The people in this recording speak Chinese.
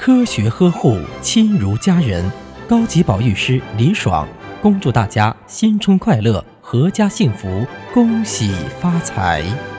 科学呵护亲如家人高级保育师李爽恭祝大家新春快乐阖家幸福恭喜发财。